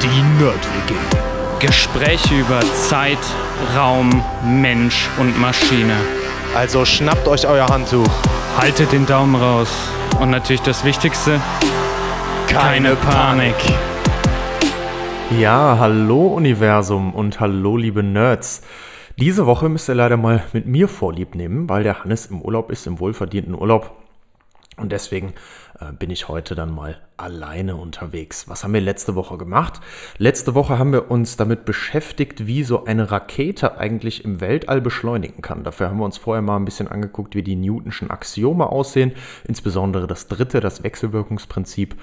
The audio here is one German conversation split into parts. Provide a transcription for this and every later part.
Die Nerd-WG. Gespräche über Zeit, Raum, Mensch und Maschine. Also schnappt euch euer Handtuch. Haltet den Daumen raus. Und natürlich das Wichtigste, keine Panik. Ja, hallo Universum und hallo liebe Nerds. Diese Woche müsst ihr leider mal mit mir Vorlieb nehmen, weil der Hannes im Urlaub ist, im wohlverdienten Urlaub. Und deswegen äh, bin ich heute dann mal alleine unterwegs. Was haben wir letzte Woche gemacht? Letzte Woche haben wir uns damit beschäftigt, wie so eine Rakete eigentlich im Weltall beschleunigen kann. Dafür haben wir uns vorher mal ein bisschen angeguckt, wie die Newtonschen Axiome aussehen, insbesondere das dritte, das Wechselwirkungsprinzip.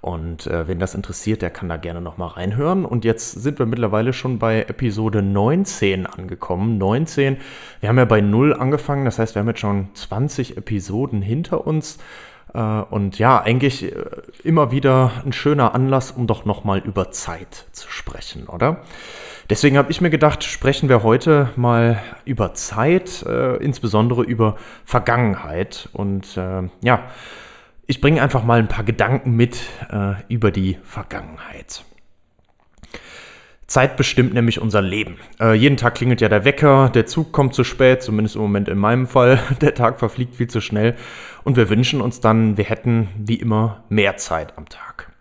Und äh, wenn das interessiert, der kann da gerne noch mal reinhören. Und jetzt sind wir mittlerweile schon bei Episode 19 angekommen. 19. Wir haben ja bei 0 angefangen, das heißt, wir haben jetzt schon 20 Episoden hinter uns. Äh, und ja, eigentlich äh, immer wieder ein schöner Anlass, um doch nochmal über Zeit zu sprechen, oder? Deswegen habe ich mir gedacht, sprechen wir heute mal über Zeit, äh, insbesondere über Vergangenheit. Und ja, ich bringe einfach mal ein paar Gedanken mit über die Vergangenheit. Zeit bestimmt nämlich unser Leben. Äh, jeden Tag klingelt ja der Wecker, der Zug kommt zu spät, zumindest im Moment in meinem Fall. Der Tag verfliegt viel zu schnell und wir wünschen uns dann, wir hätten wie immer mehr Zeit am Tag.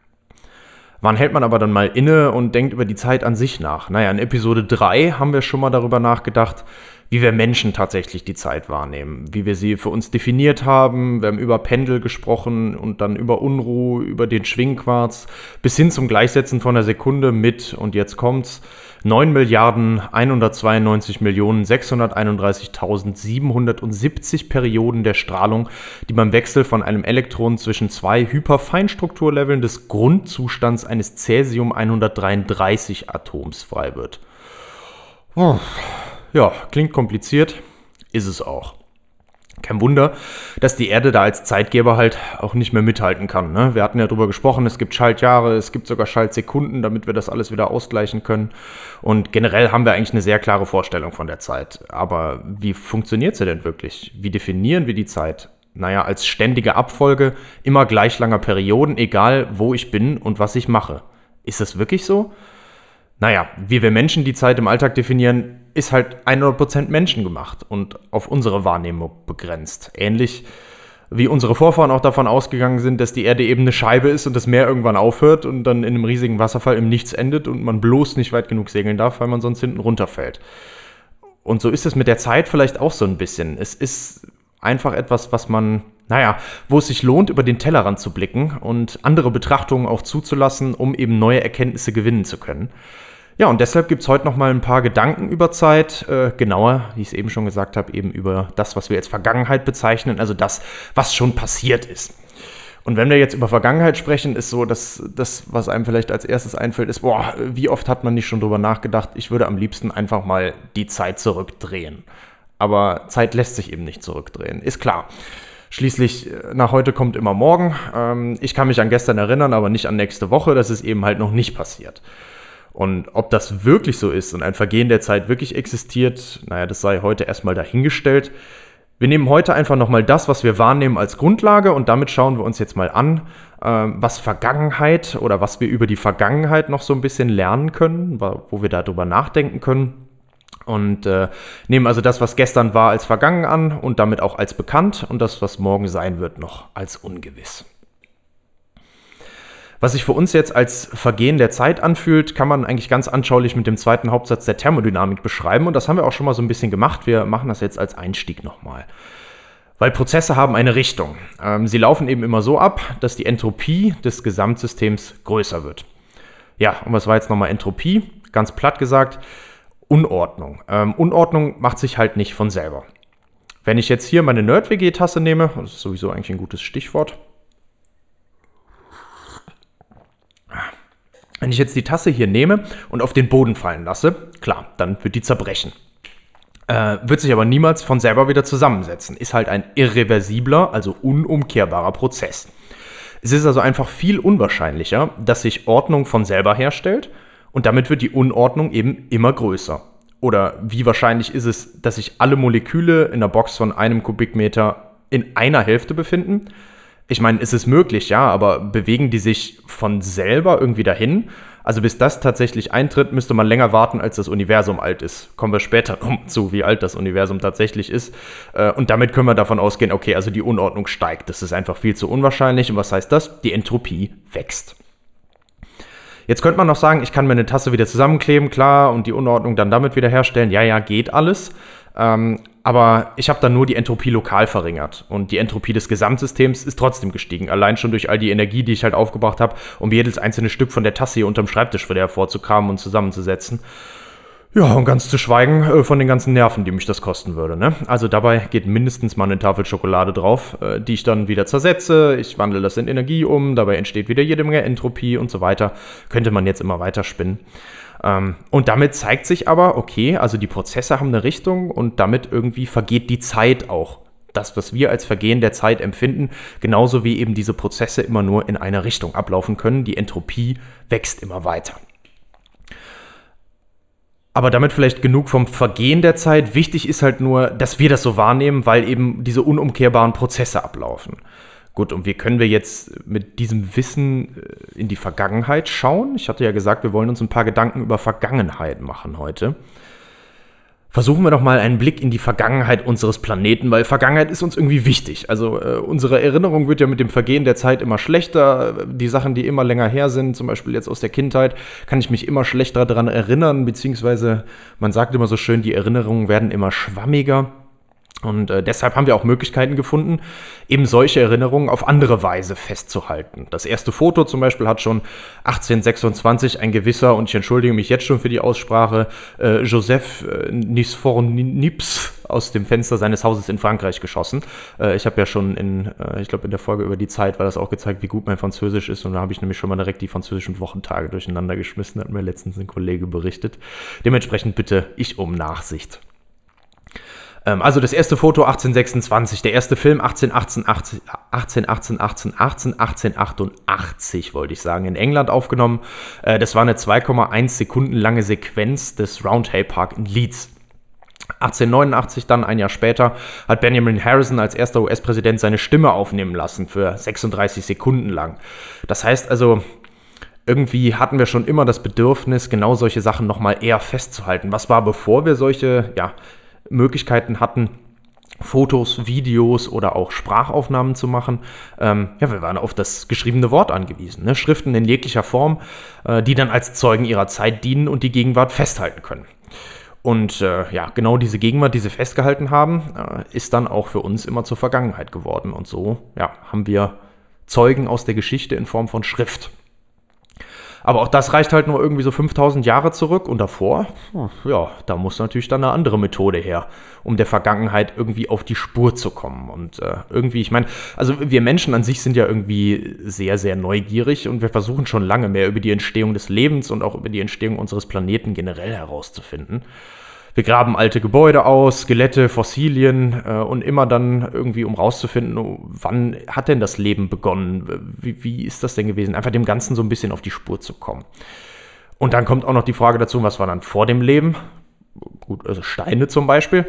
Wann hält man aber dann mal inne und denkt über die Zeit an sich nach? Naja, in Episode 3 haben wir schon mal darüber nachgedacht, wie wir Menschen tatsächlich die Zeit wahrnehmen, wie wir sie für uns definiert haben. Wir haben über Pendel gesprochen und dann über Unruhe, über den Schwingquarz, bis hin zum Gleichsetzen von der Sekunde mit, und jetzt kommt's, 9 Milliarden 192 Millionen 631.770 Perioden der Strahlung, die beim Wechsel von einem Elektron zwischen zwei Hyperfeinstrukturleveln des Grundzustands eines Cäsium 133 Atoms frei wird. Ja, klingt kompliziert, ist es auch. Kein Wunder, dass die Erde da als Zeitgeber halt auch nicht mehr mithalten kann. Ne? Wir hatten ja darüber gesprochen, es gibt Schaltjahre, es gibt sogar Schaltsekunden, damit wir das alles wieder ausgleichen können. Und generell haben wir eigentlich eine sehr klare Vorstellung von der Zeit. Aber wie funktioniert sie denn wirklich? Wie definieren wir die Zeit? Naja, als ständige Abfolge immer gleich langer Perioden, egal wo ich bin und was ich mache. Ist das wirklich so? Naja, wie wir Menschen die Zeit im Alltag definieren, ist halt 100% menschengemacht und auf unsere Wahrnehmung begrenzt. Ähnlich wie unsere Vorfahren auch davon ausgegangen sind, dass die Erde eben eine Scheibe ist und das Meer irgendwann aufhört und dann in einem riesigen Wasserfall im Nichts endet und man bloß nicht weit genug segeln darf, weil man sonst hinten runterfällt. Und so ist es mit der Zeit vielleicht auch so ein bisschen. Es ist einfach etwas, was man, naja, wo es sich lohnt, über den Tellerrand zu blicken und andere Betrachtungen auch zuzulassen, um eben neue Erkenntnisse gewinnen zu können. Ja, und deshalb gibt es heute noch mal ein paar Gedanken über Zeit, äh, genauer, wie ich es eben schon gesagt habe, eben über das, was wir als Vergangenheit bezeichnen, also das, was schon passiert ist. Und wenn wir jetzt über Vergangenheit sprechen, ist so, dass das, was einem vielleicht als erstes einfällt, ist, boah, wie oft hat man nicht schon drüber nachgedacht, ich würde am liebsten einfach mal die Zeit zurückdrehen. Aber Zeit lässt sich eben nicht zurückdrehen, ist klar. Schließlich, äh, nach heute kommt immer morgen. Ähm, ich kann mich an gestern erinnern, aber nicht an nächste Woche. Das ist eben halt noch nicht passiert. Und ob das wirklich so ist und ein Vergehen der Zeit wirklich existiert, naja, das sei heute erstmal dahingestellt. Wir nehmen heute einfach nochmal das, was wir wahrnehmen, als Grundlage und damit schauen wir uns jetzt mal an, ähm, was Vergangenheit oder was wir über die Vergangenheit noch so ein bisschen lernen können, wo wir darüber nachdenken können. Und äh, nehmen also das, was gestern war, als vergangen an und damit auch als bekannt und das, was morgen sein wird, noch als ungewiss. Was sich für uns jetzt als Vergehen der Zeit anfühlt, kann man eigentlich ganz anschaulich mit dem zweiten Hauptsatz der Thermodynamik beschreiben. Und das haben wir auch schon mal so ein bisschen gemacht. Wir machen das jetzt als Einstieg nochmal. Weil Prozesse haben eine Richtung. Ähm, sie laufen eben immer so ab, dass die Entropie des Gesamtsystems größer wird. Ja, und was war jetzt nochmal Entropie? Ganz platt gesagt, Unordnung. Ähm, Unordnung macht sich halt nicht von selber. Wenn ich jetzt hier meine Nerd-WG-Tasse nehme, das ist sowieso eigentlich ein gutes Stichwort, Wenn ich jetzt die Tasse hier nehme und auf den Boden fallen lasse, klar, dann wird die zerbrechen. Äh, wird sich aber niemals von selber wieder zusammensetzen. Ist halt ein irreversibler, also unumkehrbarer Prozess. Es ist also einfach viel unwahrscheinlicher, dass sich Ordnung von selber herstellt und damit wird die Unordnung eben immer größer. Oder wie wahrscheinlich ist es, dass sich alle Moleküle in einer Box von einem Kubikmeter in einer Hälfte befinden? Ich meine, es ist möglich, ja, aber bewegen die sich von selber irgendwie dahin? Also bis das tatsächlich eintritt, müsste man länger warten, als das Universum alt ist. Kommen wir später noch zu, wie alt das Universum tatsächlich ist. Äh, und damit können wir davon ausgehen, okay, also die Unordnung steigt. Das ist einfach viel zu unwahrscheinlich. Und was heißt das? Die Entropie wächst. Jetzt könnte man noch sagen, ich kann mir eine Tasse wieder zusammenkleben, klar, und die Unordnung dann damit wiederherstellen. Ja, ja, geht alles. Ähm, aber ich habe dann nur die Entropie lokal verringert. Und die Entropie des Gesamtsystems ist trotzdem gestiegen. Allein schon durch all die Energie, die ich halt aufgebracht habe, um jedes einzelne Stück von der Tasse hier unterm Schreibtisch wieder hervorzukramen und zusammenzusetzen. Ja, und ganz zu schweigen äh, von den ganzen Nerven, die mich das kosten würde. Ne? Also dabei geht mindestens mal eine Tafel Schokolade drauf, äh, die ich dann wieder zersetze. Ich wandle das in Energie um, dabei entsteht wieder jede Menge Entropie und so weiter. Könnte man jetzt immer weiter spinnen. Ähm, und damit zeigt sich aber, okay, also die Prozesse haben eine Richtung und damit irgendwie vergeht die Zeit auch. Das, was wir als Vergehen der Zeit empfinden, genauso wie eben diese Prozesse immer nur in eine Richtung ablaufen können. Die Entropie wächst immer weiter. Aber damit vielleicht genug vom Vergehen der Zeit. Wichtig ist halt nur, dass wir das so wahrnehmen, weil eben diese unumkehrbaren Prozesse ablaufen. Gut, und wie können wir jetzt mit diesem Wissen äh, in die Vergangenheit schauen? Ich hatte ja gesagt, wir wollen uns ein paar Gedanken über Vergangenheit machen heute. Versuchen wir doch mal einen Blick in die Vergangenheit unseres Planeten, weil Vergangenheit ist uns irgendwie wichtig. Also äh, unsere Erinnerung wird ja mit dem Vergehen der Zeit immer schlechter. Die Sachen, die immer länger her sind, zum Beispiel jetzt aus der Kindheit, kann ich mich immer schlechter daran erinnern, beziehungsweise man sagt immer so schön, die Erinnerungen werden immer schwammiger. Und äh, deshalb haben wir auch Möglichkeiten gefunden, eben solche Erinnerungen auf andere Weise festzuhalten. Das erste Foto zum Beispiel hat schon 1826 ein gewisser, und ich entschuldige mich jetzt schon für die Aussprache, äh, Joseph äh, Nisfornips aus dem Fenster seines Hauses in Frankreich geschossen. Äh, ich habe ja schon in, äh, ich glaube in der Folge über die Zeit war das auch gezeigt, wie gut mein Französisch ist. Und da habe ich nämlich schon mal direkt die französischen Wochentage durcheinander geschmissen, hat mir letztens ein Kollege berichtet. Dementsprechend bitte ich um Nachsicht. Ähm, also das erste Foto 1826, der erste Film 1888, 1818, 1818, 1888 wollte ich sagen, in England aufgenommen. Äh, das war eine 2,1 Sekunden lange Sequenz des Roundhay Park in Leeds. 1889 dann, ein Jahr später, hat Benjamin Harrison als erster US-Präsident seine Stimme aufnehmen lassen für 36 Sekunden lang. Das heißt also, irgendwie hatten wir schon immer das Bedürfnis, genau solche Sachen nochmal eher festzuhalten. Was war, bevor wir solche ja, Möglichkeiten hatten, Fotos, Videos oder auch Sprachaufnahmen zu machen. Ähm, ja, wir waren auf das geschriebene Wort angewiesen. Ne? Schriften in jeglicher Form, äh, die dann als Zeugen ihrer Zeit dienen und die Gegenwart festhalten können. Und äh, ja, genau diese Gegenwart, die sie festgehalten haben, äh, ist dann auch für uns immer zur Vergangenheit geworden. Und so ja, haben wir Zeugen aus der Geschichte in Form von Schrift. Aber auch das reicht halt nur irgendwie so 5000 Jahre zurück und davor, ja, da muss natürlich dann eine andere Methode her, um der Vergangenheit irgendwie auf die Spur zu kommen. Und äh, irgendwie, ich meine, also wir Menschen an sich sind ja irgendwie sehr, sehr neugierig und wir versuchen schon lange mehr über die Entstehung des Lebens und auch über die Entstehung unseres Planeten generell herauszufinden. Wir graben alte Gebäude aus, Skelette, Fossilien äh, und immer dann irgendwie, um rauszufinden, wann hat denn das Leben begonnen? Wie, wie ist das denn gewesen? Einfach dem Ganzen so ein bisschen auf die Spur zu kommen. Und dann kommt auch noch die Frage dazu, was war dann vor dem Leben? Gut, also Steine zum Beispiel.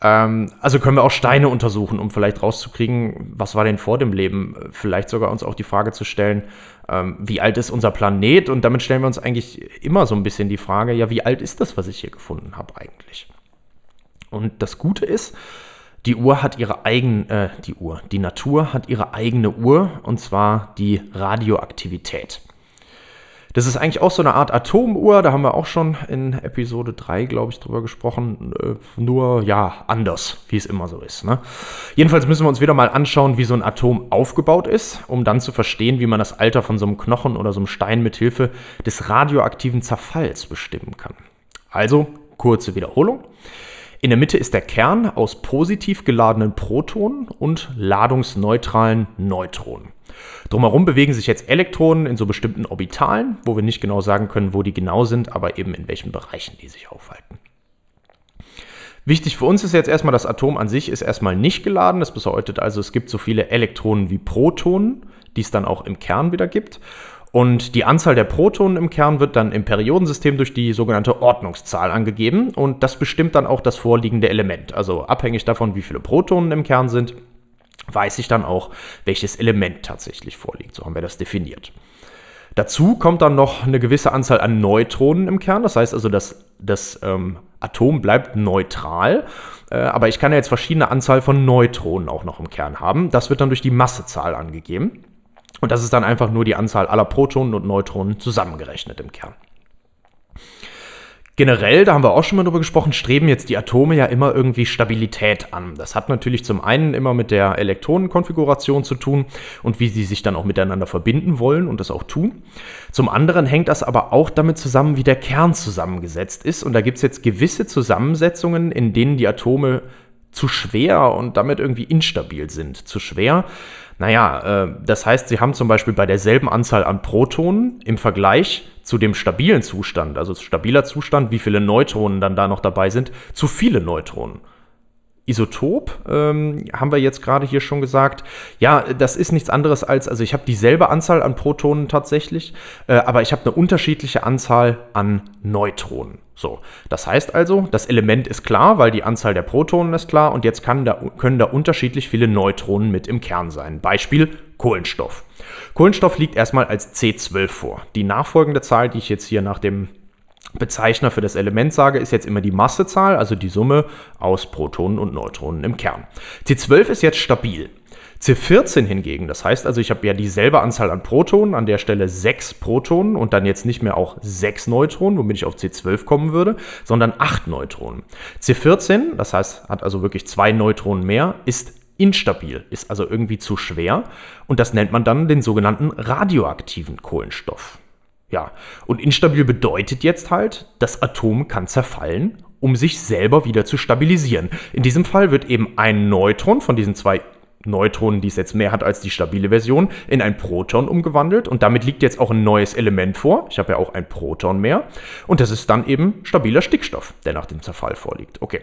Ähm, also können wir auch Steine untersuchen, um vielleicht rauszukriegen, was war denn vor dem Leben? Vielleicht sogar uns auch die Frage zu stellen, ähm, wie alt ist unser Planet? Und damit stellen wir uns eigentlich immer so ein bisschen die Frage, ja, wie alt ist das, was ich hier gefunden habe eigentlich? Und das Gute ist, die Uhr hat ihre eigene, äh, die Uhr, die Natur hat ihre eigene Uhr, und zwar die Radioaktivität. Das ist eigentlich auch so eine Art Atomuhr, da haben wir auch schon in Episode 3, glaube ich, drüber gesprochen. Äh, nur, ja, anders, wie es immer so ist. Ne? Jedenfalls müssen wir uns wieder mal anschauen, wie so ein Atom aufgebaut ist, um dann zu verstehen, wie man das Alter von so einem Knochen oder so einem Stein mit Hilfe des radioaktiven Zerfalls bestimmen kann. Also, kurze Wiederholung. In der Mitte ist der Kern aus positiv geladenen Protonen und ladungsneutralen Neutronen. Drumherum bewegen sich jetzt Elektronen in so bestimmten Orbitalen, wo wir nicht genau sagen können, wo die genau sind, aber eben in welchen Bereichen die sich aufhalten. Wichtig für uns ist jetzt erstmal, das Atom an sich ist erstmal nicht geladen. Das bedeutet also, es gibt so viele Elektronen wie Protonen, die es dann auch im Kern wieder gibt. Und die Anzahl der Protonen im Kern wird dann im Periodensystem durch die sogenannte Ordnungszahl angegeben. Und das bestimmt dann auch das vorliegende Element. Also abhängig davon, wie viele Protonen im Kern sind, weiß ich dann auch, welches Element tatsächlich vorliegt. So haben wir das definiert. Dazu kommt dann noch eine gewisse Anzahl an Neutronen im Kern. Das heißt also, das, das ähm, Atom bleibt neutral. Äh, aber ich kann ja jetzt verschiedene Anzahl von Neutronen auch noch im Kern haben. Das wird dann durch die Massezahl angegeben. Und das ist dann einfach nur die Anzahl aller Protonen und Neutronen zusammengerechnet im Kern. Generell, da haben wir auch schon mal drüber gesprochen, streben jetzt die Atome ja immer irgendwie Stabilität an. Das hat natürlich zum einen immer mit der Elektronenkonfiguration zu tun und wie sie sich dann auch miteinander verbinden wollen und das auch tun. Zum anderen hängt das aber auch damit zusammen, wie der Kern zusammengesetzt ist. Und da gibt es jetzt gewisse Zusammensetzungen, in denen die Atome zu schwer und damit irgendwie instabil sind. Zu schwer, naja, äh, das heißt, sie haben zum Beispiel bei derselben Anzahl an Protonen im Vergleich zu dem stabilen Zustand, also stabiler Zustand, wie viele Neutronen dann da noch dabei sind, zu viele Neutronen. Isotop ähm, haben wir jetzt gerade hier schon gesagt. Ja, das ist nichts anderes als, also ich habe dieselbe Anzahl an Protonen tatsächlich, äh, aber ich habe eine unterschiedliche Anzahl an Neutronen. So, das heißt also, das Element ist klar, weil die Anzahl der Protonen ist klar und jetzt da, können da unterschiedlich viele Neutronen mit im Kern sein. Beispiel Kohlenstoff. Kohlenstoff liegt erstmal als C12 vor. Die nachfolgende Zahl, die ich jetzt hier nach dem Bezeichner für das Element sage, ist jetzt immer die Massezahl, also die Summe aus Protonen und Neutronen im Kern. C12 ist jetzt stabil. C14 hingegen, das heißt also, ich habe ja dieselbe Anzahl an Protonen, an der Stelle 6 Protonen und dann jetzt nicht mehr auch 6 Neutronen, womit ich auf C12 kommen würde, sondern 8 Neutronen. C14, das heißt, hat also wirklich zwei Neutronen mehr, ist instabil, ist also irgendwie zu schwer und das nennt man dann den sogenannten radioaktiven Kohlenstoff. Ja, und instabil bedeutet jetzt halt, das Atom kann zerfallen, um sich selber wieder zu stabilisieren. In diesem Fall wird eben ein Neutron von diesen zwei Neutronen, die es jetzt mehr hat als die stabile Version, in ein Proton umgewandelt und damit liegt jetzt auch ein neues Element vor. Ich habe ja auch ein Proton mehr und das ist dann eben stabiler Stickstoff, der nach dem Zerfall vorliegt. Okay.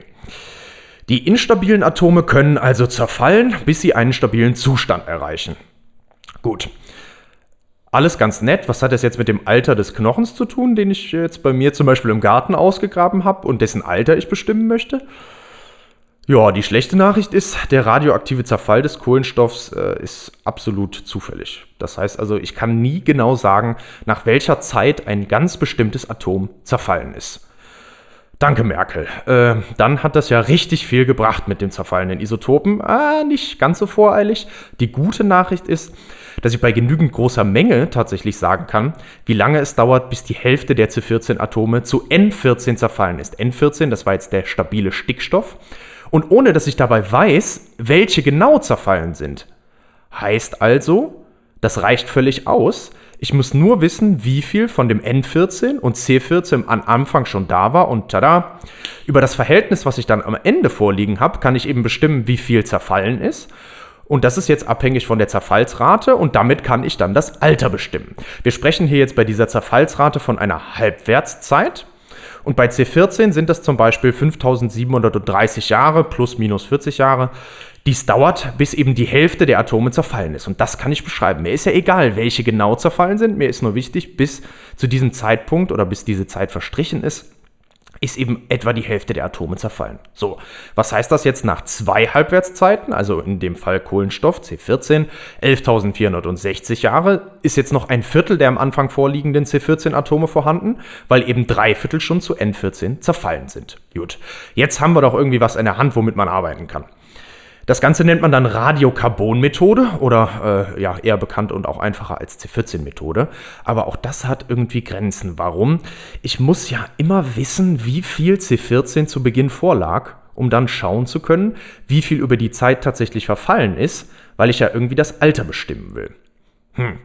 Die instabilen Atome können also zerfallen, bis sie einen stabilen Zustand erreichen. Gut. Alles ganz nett. Was hat das jetzt mit dem Alter des Knochens zu tun, den ich jetzt bei mir zum Beispiel im Garten ausgegraben habe und dessen Alter ich bestimmen möchte? Ja, die schlechte Nachricht ist, der radioaktive Zerfall des Kohlenstoffs äh, ist absolut zufällig. Das heißt also, ich kann nie genau sagen, nach welcher Zeit ein ganz bestimmtes Atom zerfallen ist. Danke, Merkel. Äh, dann hat das ja richtig viel gebracht mit den zerfallenen Isotopen. Ah, nicht ganz so voreilig. Die gute Nachricht ist, dass ich bei genügend großer Menge tatsächlich sagen kann, wie lange es dauert, bis die Hälfte der C14-Atome zu N14 zerfallen ist. N14, das war jetzt der stabile Stickstoff. Und ohne dass ich dabei weiß, welche genau zerfallen sind. Heißt also, das reicht völlig aus, ich muss nur wissen, wie viel von dem N14 und C14 am Anfang schon da war und tada, über das Verhältnis, was ich dann am Ende vorliegen habe, kann ich eben bestimmen, wie viel zerfallen ist. Und das ist jetzt abhängig von der Zerfallsrate und damit kann ich dann das Alter bestimmen. Wir sprechen hier jetzt bei dieser Zerfallsrate von einer Halbwertszeit. Und bei C14 sind das zum Beispiel 5730 Jahre plus minus 40 Jahre. Dies dauert, bis eben die Hälfte der Atome zerfallen ist. Und das kann ich beschreiben. Mir ist ja egal, welche genau zerfallen sind. Mir ist nur wichtig, bis zu diesem Zeitpunkt oder bis diese Zeit verstrichen ist, ist eben etwa die Hälfte der Atome zerfallen. So, was heißt das jetzt nach zwei Halbwertszeiten, also in dem Fall Kohlenstoff C14, 11.460 Jahre, ist jetzt noch ein Viertel der am Anfang vorliegenden C14-Atome vorhanden, weil eben drei Viertel schon zu N14 zerfallen sind. Gut, jetzt haben wir doch irgendwie was in der Hand, womit man arbeiten kann. Das Ganze nennt man dann Radiokarbon-Methode oder äh, ja, eher bekannt und auch einfacher als C14-Methode. Aber auch das hat irgendwie Grenzen. Warum? Ich muss ja immer wissen, wie viel C14 zu Beginn vorlag, um dann schauen zu können, wie viel über die Zeit tatsächlich verfallen ist, weil ich ja irgendwie das Alter bestimmen will. Hm.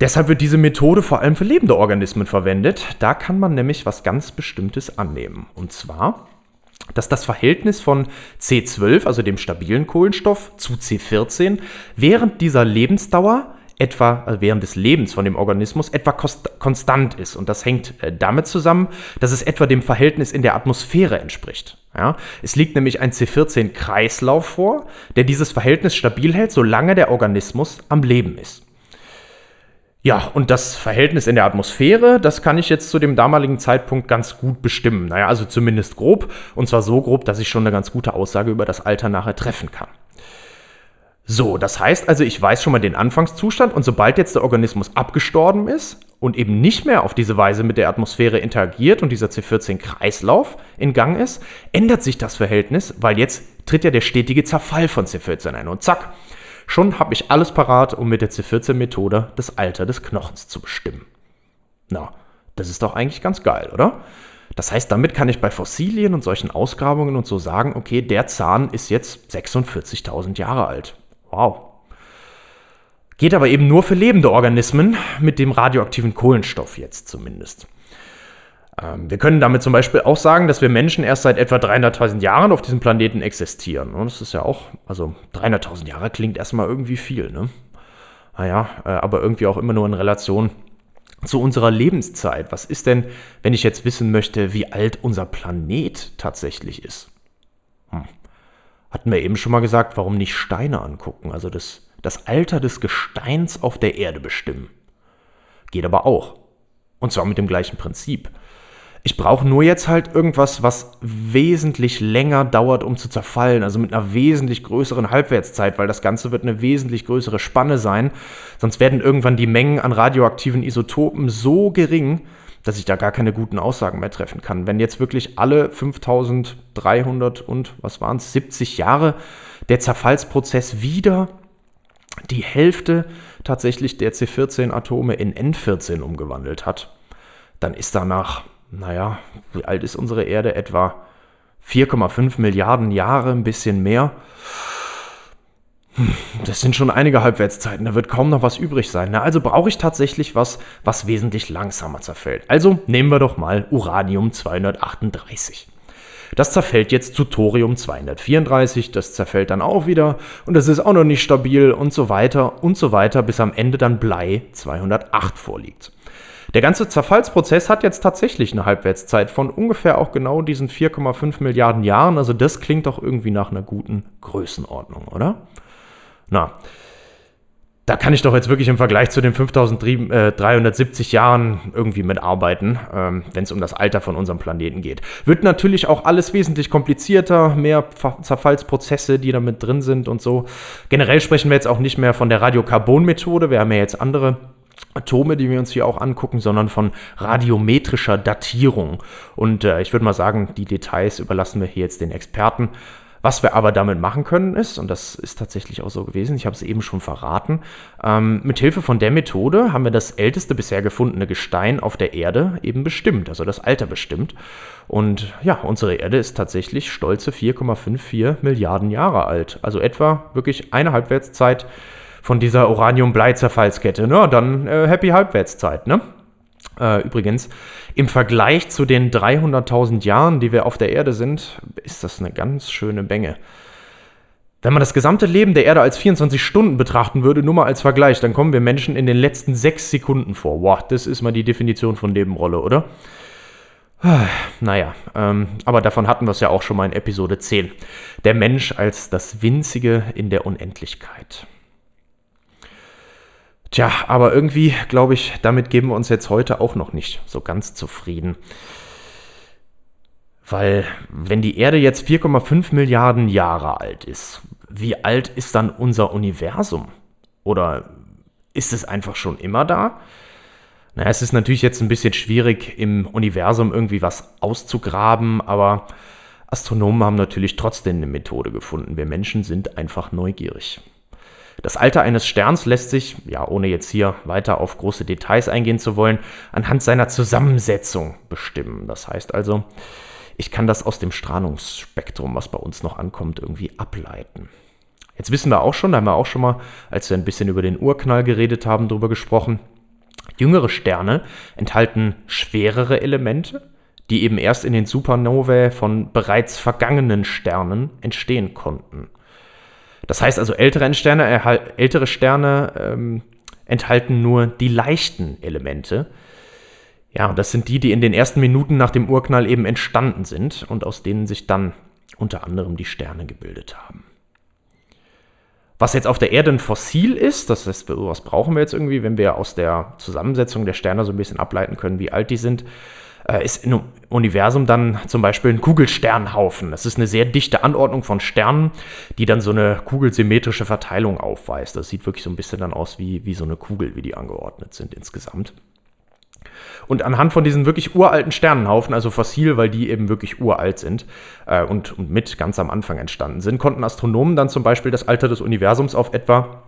Deshalb wird diese Methode vor allem für lebende Organismen verwendet. Da kann man nämlich was ganz Bestimmtes annehmen. Und zwar dass das Verhältnis von C12, also dem stabilen Kohlenstoff, zu C14 während dieser Lebensdauer etwa also während des Lebens von dem Organismus etwa konstant ist. Und das hängt äh, damit zusammen, dass es etwa dem Verhältnis in der Atmosphäre entspricht. Ja, es liegt nämlich ein C14-Kreislauf vor, der dieses Verhältnis stabil hält, solange der Organismus am Leben ist. Ja, und das Verhältnis in der Atmosphäre, das kann ich jetzt zu dem damaligen Zeitpunkt ganz gut bestimmen. Naja, also zumindest grob. Und zwar so grob, dass ich schon eine ganz gute Aussage über das Alter nachher treffen kann. So, das heißt also, ich weiß schon mal den Anfangszustand und sobald jetzt der Organismus abgestorben ist und eben nicht mehr auf diese Weise mit der Atmosphäre interagiert und dieser C14-Kreislauf in Gang ist, ändert sich das Verhältnis, weil jetzt tritt ja der stetige Zerfall von C14 ein und zack, Schon habe ich alles parat, um mit der C14-Methode das Alter des Knochens zu bestimmen. Na, das ist doch eigentlich ganz geil, oder? Das heißt, damit kann ich bei Fossilien und solchen Ausgrabungen und so sagen, okay, der Zahn ist jetzt 46.000 Jahre alt. Wow. Geht aber eben nur für lebende Organismen mit dem radioaktiven Kohlenstoff jetzt zumindest. Ähm, wir können damit zum Beispiel auch sagen, dass wir Menschen erst seit etwa 300.000 Jahren auf diesem Planeten existieren. Das ist ja auch, also 300.000 Jahre klingt erstmal irgendwie viel, ne? Naja, äh, aber irgendwie auch immer nur in Relation zu unserer Lebenszeit. Was ist denn, wenn ich jetzt wissen möchte, wie alt unser Planet tatsächlich ist? Hm. Hatten wir eben schon mal gesagt, warum nicht Steine angucken, also das, das Alter des Gesteins auf der Erde bestimmen. Geht aber auch. Und zwar mit dem gleichen Prinzip. Ich brauche nur jetzt halt irgendwas, was wesentlich länger dauert, um zu zerfallen, also mit einer wesentlich größeren Halbwertszeit, weil das Ganze wird eine wesentlich größere Spanne sein. Sonst werden irgendwann die Mengen an radioaktiven Isotopen so gering, dass ich da gar keine guten Aussagen mehr treffen kann. Wenn jetzt wirklich alle 5300 und was waren es, 70 Jahre der Zerfallsprozess wieder die Hälfte tatsächlich der C14-Atome in N14 umgewandelt hat, dann ist danach naja, wie alt ist unsere Erde? Etwa 4,5 Milliarden Jahre, ein bisschen mehr. Hm, das sind schon einige Halbwertszeiten, da wird kaum noch was übrig sein. Na, also brauche ich tatsächlich was, was wesentlich langsamer zerfällt. Also nehmen wir doch mal Uranium 238. Das zerfällt jetzt zu Thorium 234, das zerfällt dann auch wieder und das ist auch noch nicht stabil und so weiter und so weiter, bis am Ende dann Blei 208 vorliegt. Der ganze Zerfallsprozess hat jetzt tatsächlich eine Halbwertszeit von ungefähr auch genau diesen 4,5 Milliarden Jahren. Also das klingt doch irgendwie nach einer guten Größenordnung, oder? Na, da kann ich doch jetzt wirklich im Vergleich zu den 5370 Jahren irgendwie mitarbeiten, ähm, wenn es um das Alter von unserem Planeten geht. Wird natürlich auch alles wesentlich komplizierter, mehr Zerfallsprozesse, die da mit drin sind und so. Generell sprechen wir jetzt auch nicht mehr von der Radiokarbon-Methode, wir haben ja jetzt andere Atome, die wir uns hier auch angucken, sondern von radiometrischer Datierung. Und äh, ich würde mal sagen, die Details überlassen wir hier jetzt den Experten. Was wir aber damit machen können ist, und das ist tatsächlich auch so gewesen, ich habe es eben schon verraten, ähm, mit Hilfe von der Methode haben wir das älteste bisher gefundene Gestein auf der Erde eben bestimmt, also das Alter bestimmt. Und ja, unsere Erde ist tatsächlich stolze 4,54 Milliarden Jahre alt, also etwa wirklich eine Halbwertszeit von dieser Uranium-Blei-Zerfallskette. Na, dann äh, happy Halbwertszeit, ne? Äh, übrigens, im Vergleich zu den 300.000 Jahren, die wir auf der Erde sind, ist das eine ganz schöne Bänge. Wenn man das gesamte Leben der Erde als 24 Stunden betrachten würde, nur mal als Vergleich, dann kommen wir Menschen in den letzten sechs Sekunden vor. Boah, das ist mal die Definition von Nebenrolle, oder? Naja, ähm, aber davon hatten wir es ja auch schon mal in Episode 10. Der Mensch als das Winzige in der Unendlichkeit. Tja, aber irgendwie, glaube ich, damit geben wir uns jetzt heute auch noch nicht so ganz zufrieden. Weil, wenn die Erde jetzt 4,5 Milliarden Jahre alt ist, wie alt ist dann unser Universum? Oder ist es einfach schon immer da? Naja, es ist natürlich jetzt ein bisschen schwierig, im Universum irgendwie was auszugraben, aber Astronomen haben natürlich trotzdem eine Methode gefunden. Wir Menschen sind einfach neugierig. Das Alter eines Sterns lässt sich, ja, ohne jetzt hier weiter auf große Details eingehen zu wollen, anhand seiner Zusammensetzung bestimmen. Das heißt also, ich kann das aus dem Strahlungsspektrum, was bei uns noch ankommt, irgendwie ableiten. Jetzt wissen wir auch schon, da haben wir auch schon mal, als wir ein bisschen über den Urknall geredet haben, darüber gesprochen. Jüngere Sterne enthalten schwerere Elemente, die eben erst in den Supernovae von bereits vergangenen Sternen entstehen konnten. Das heißt also, ältere Sterne, ältere Sterne ähm, enthalten nur die leichten Elemente. Ja, und das sind die, die in den ersten Minuten nach dem Urknall eben entstanden sind und aus denen sich dann unter anderem die Sterne gebildet haben. Was jetzt auf der Erde ein Fossil ist, das heißt, was brauchen wir jetzt irgendwie, wenn wir aus der Zusammensetzung der Sterne so ein bisschen ableiten können, wie alt die sind, ist im Universum dann zum Beispiel ein Kugelsternhaufen. Das ist eine sehr dichte Anordnung von Sternen, die dann so eine kugelsymmetrische Verteilung aufweist. Das sieht wirklich so ein bisschen dann aus wie, wie so eine Kugel, wie die angeordnet sind insgesamt. Und anhand von diesen wirklich uralten Sternenhaufen, also fossil, weil die eben wirklich uralt sind äh, und, und mit ganz am Anfang entstanden sind, konnten Astronomen dann zum Beispiel das Alter des Universums auf etwa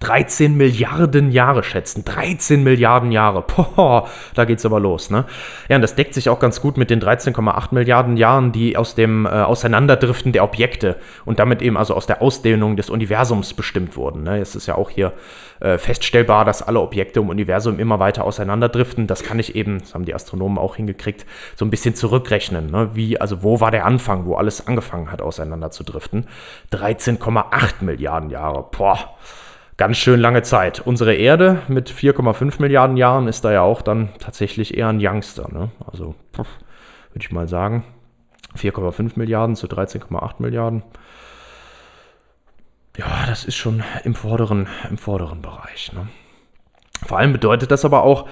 13 Milliarden Jahre schätzen. 13 Milliarden Jahre. Boah, da geht's aber los, ne? Ja, und das deckt sich auch ganz gut mit den 13,8 Milliarden Jahren, die aus dem äh, Auseinanderdriften der Objekte und damit eben also aus der Ausdehnung des Universums bestimmt wurden. Ne? Es ist ja auch hier äh, feststellbar, dass alle Objekte im Universum immer weiter auseinanderdriften. Das kann ich eben, das haben die Astronomen auch hingekriegt, so ein bisschen zurückrechnen. Ne? Wie, also wo war der Anfang, wo alles angefangen hat, auseinander zu driften? 13,8 Milliarden Jahre. Boah ganz schön lange Zeit. Unsere Erde mit 4,5 Milliarden Jahren ist da ja auch dann tatsächlich eher ein Youngster. Ne? Also würde ich mal sagen, 4,5 Milliarden zu 13,8 Milliarden. Ja, das ist schon im vorderen, im vorderen Bereich. Ne? Vor allem bedeutet das aber auch,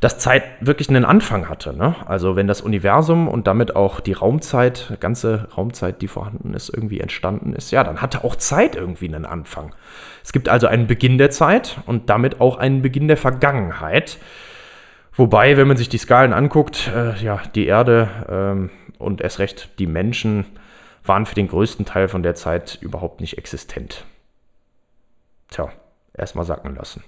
dass Zeit wirklich einen Anfang hatte. Ne? Also wenn das Universum und damit auch die Raumzeit, ganze Raumzeit, die vorhanden ist, irgendwie entstanden ist, ja, dann hatte auch Zeit irgendwie einen Anfang. Es gibt also einen Beginn der Zeit und damit auch einen Beginn der Vergangenheit. Wobei, wenn man sich die Skalen anguckt, äh, ja, die Erde ähm, und erst recht die Menschen waren für den größten Teil von der Zeit überhaupt nicht existent. Tja, erstmal sacken lassen.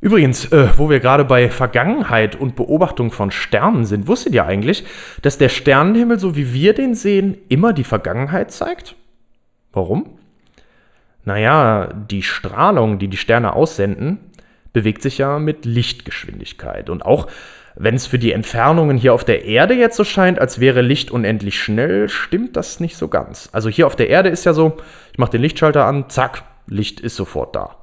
Übrigens, äh, wo wir gerade bei Vergangenheit und Beobachtung von Sternen sind, wusstet ihr eigentlich, dass der Sternenhimmel, so wie wir den sehen, immer die Vergangenheit zeigt? Warum? Naja, die Strahlung, die die Sterne aussenden, bewegt sich ja mit Lichtgeschwindigkeit. Und auch wenn es für die Entfernungen hier auf der Erde jetzt so scheint, als wäre Licht unendlich schnell, stimmt das nicht so ganz. Also hier auf der Erde ist ja so, ich mache den Lichtschalter an, zack, Licht ist sofort da.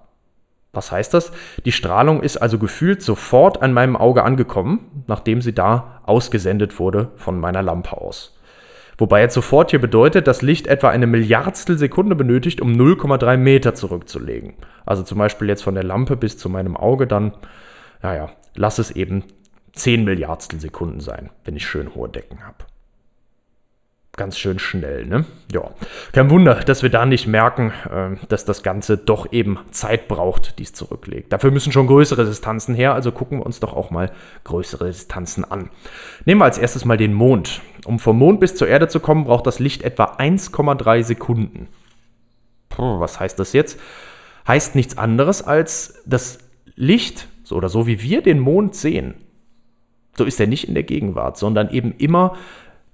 Was heißt das? Die Strahlung ist also gefühlt sofort an meinem Auge angekommen, nachdem sie da ausgesendet wurde von meiner Lampe aus. Wobei jetzt sofort hier bedeutet, dass Licht etwa eine Milliardstel Sekunde benötigt, um 0,3 Meter zurückzulegen. Also zum Beispiel jetzt von der Lampe bis zu meinem Auge, dann, naja, lass es eben 10 Milliardstel Sekunden sein, wenn ich schön hohe Decken habe ganz schön schnell. Ne? Ja, kein Wunder, dass wir da nicht merken, äh, dass das Ganze doch eben Zeit braucht, die es zurücklegt. Dafür müssen schon größere Distanzen her, also gucken wir uns doch auch mal größere Distanzen an. Nehmen wir als erstes mal den Mond. Um vom Mond bis zur Erde zu kommen, braucht das Licht etwa 1,3 Sekunden. Puh, was heißt das jetzt? Heißt nichts anderes als das Licht, so oder so wie wir den Mond sehen, so ist er nicht in der Gegenwart, sondern eben immer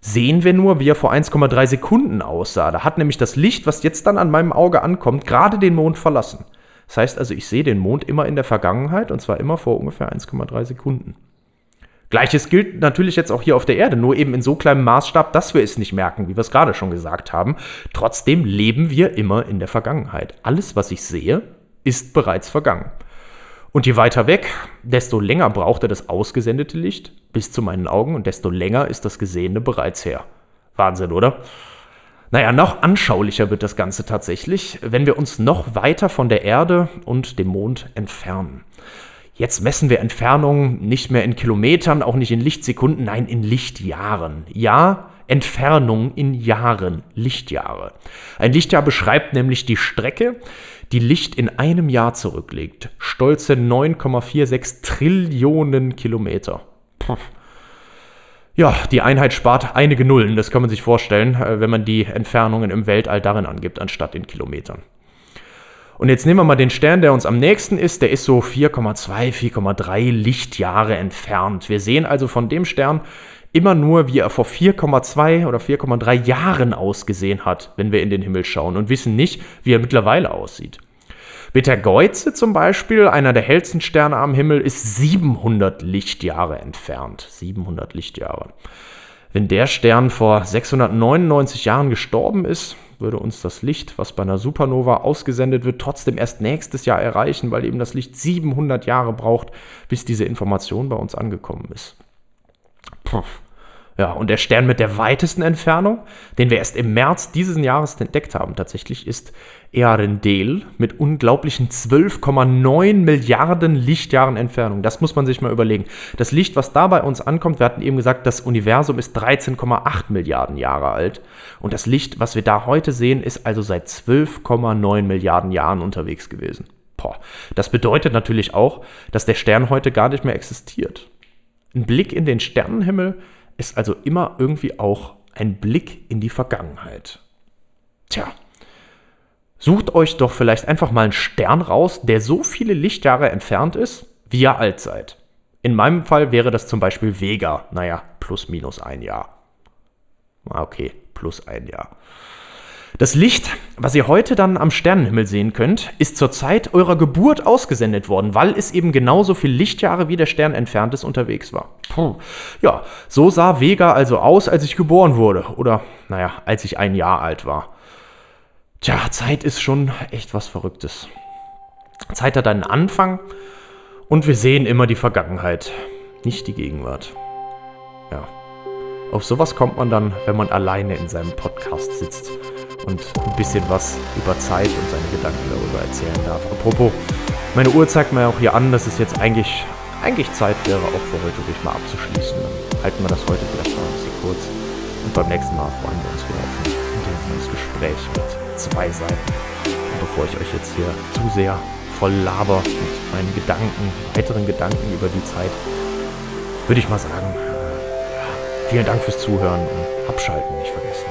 sehen wir nur, wie er vor 1,3 Sekunden aussah. Da hat nämlich das Licht, was jetzt dann an meinem Auge ankommt, gerade den Mond verlassen. Das heißt also, ich sehe den Mond immer in der Vergangenheit und zwar immer vor ungefähr 1,3 Sekunden. Gleiches gilt natürlich jetzt auch hier auf der Erde, nur eben in so kleinem Maßstab, dass wir es nicht merken, wie wir es gerade schon gesagt haben. Trotzdem leben wir immer in der Vergangenheit. Alles, was ich sehe, ist bereits vergangen. Und je weiter weg, desto länger brauchte das ausgesendete Licht bis zu meinen Augen und desto länger ist das Gesehene bereits her. Wahnsinn, oder? Naja, noch anschaulicher wird das Ganze tatsächlich, wenn wir uns noch weiter von der Erde und dem Mond entfernen. Jetzt messen wir Entfernungen nicht mehr in Kilometern, auch nicht in Lichtsekunden, nein, in Lichtjahren. Ja, Entfernung in Jahren, Lichtjahre. Ein Lichtjahr beschreibt nämlich die Strecke, die Licht in einem Jahr zurücklegt. Stolze 9,46 Trillionen Kilometer. Ja, die Einheit spart einige Nullen, das kann man sich vorstellen, äh, wenn man die Entfernungen im Weltall darin angibt, anstatt in Kilometern. Und jetzt nehmen wir mal den Stern, der uns am nächsten ist. Der ist so 4,2, 4,3 Lichtjahre entfernt. Wir sehen also von dem Stern immer nur, wie er vor 4,2 oder 4,3 Jahren ausgesehen hat, wenn wir in den Himmel schauen und wissen nicht, wie er mittlerweile aussieht. Betelgeuse zum Beispiel, einer der hellsten Sterne am Himmel, ist 700 Lichtjahre entfernt. 700 Lichtjahre. Wenn der Stern vor 699 Jahren gestorben ist, würde uns das Licht, was bei einer Supernova ausgesendet wird, trotzdem erst nächstes Jahr erreichen, weil eben das Licht 700 Jahre braucht, bis diese Information bei uns angekommen ist. Ja, und der Stern mit der weitesten Entfernung, den wir erst im März dieses Jahres entdeckt haben, tatsächlich ist Earendel mit unglaublichen 12,9 Milliarden Lichtjahren Entfernung. Das muss man sich mal überlegen. Das Licht, was da bei uns ankommt, wir hatten eben gesagt, das Universum ist 13,8 Milliarden Jahre alt. Und das Licht, was wir da heute sehen, ist also seit 12,9 Milliarden Jahren unterwegs gewesen. Boah. Das bedeutet natürlich auch, dass der Stern heute gar nicht mehr existiert. Ein Blick in den Sternenhimmel ist also immer irgendwie auch ein Blick in die Vergangenheit. Tja, sucht euch doch vielleicht einfach mal einen Stern raus, der so viele Lichtjahre entfernt ist, wie ihr alt seid. In meinem Fall wäre das zum Beispiel Vega. Naja, plus minus ein Jahr. Ah, okay, plus ein Jahr. Das Licht, was ihr heute dann am Sternenhimmel sehen könnt, ist zur Zeit eurer Geburt ausgesendet worden, weil es eben genauso viel Lichtjahre wie der Stern entfernt ist unterwegs war. Puh. Ja, so sah Vega also aus, als ich geboren wurde. Oder, naja, als ich ein Jahr alt war. Tja, Zeit ist schon echt was Verrücktes. Zeit hat einen Anfang und wir sehen immer die Vergangenheit, nicht die Gegenwart. Ja. Auf sowas kommt man dann, wenn man alleine in seinem Podcast sitzt und ein bisschen was über Zeit und seine Gedanken darüber erzählen darf. Apropos, meine Uhr zeigt mir auch hier an, dass es jetzt eigentlich, eigentlich Zeit wäre, auch für heute ruhig mal abzuschließen. Dann halten wir das heute vielleicht mal ein bisschen kurz. Und beim nächsten Mal freuen wir uns wieder auf ein intensives Gespräch mit zwei Seiten. Und bevor ich euch jetzt hier zu sehr voll laber mit meinen Gedanken, weiteren Gedanken über die Zeit, würde ich mal sagen, äh, vielen Dank fürs Zuhören und abschalten nicht vergessen.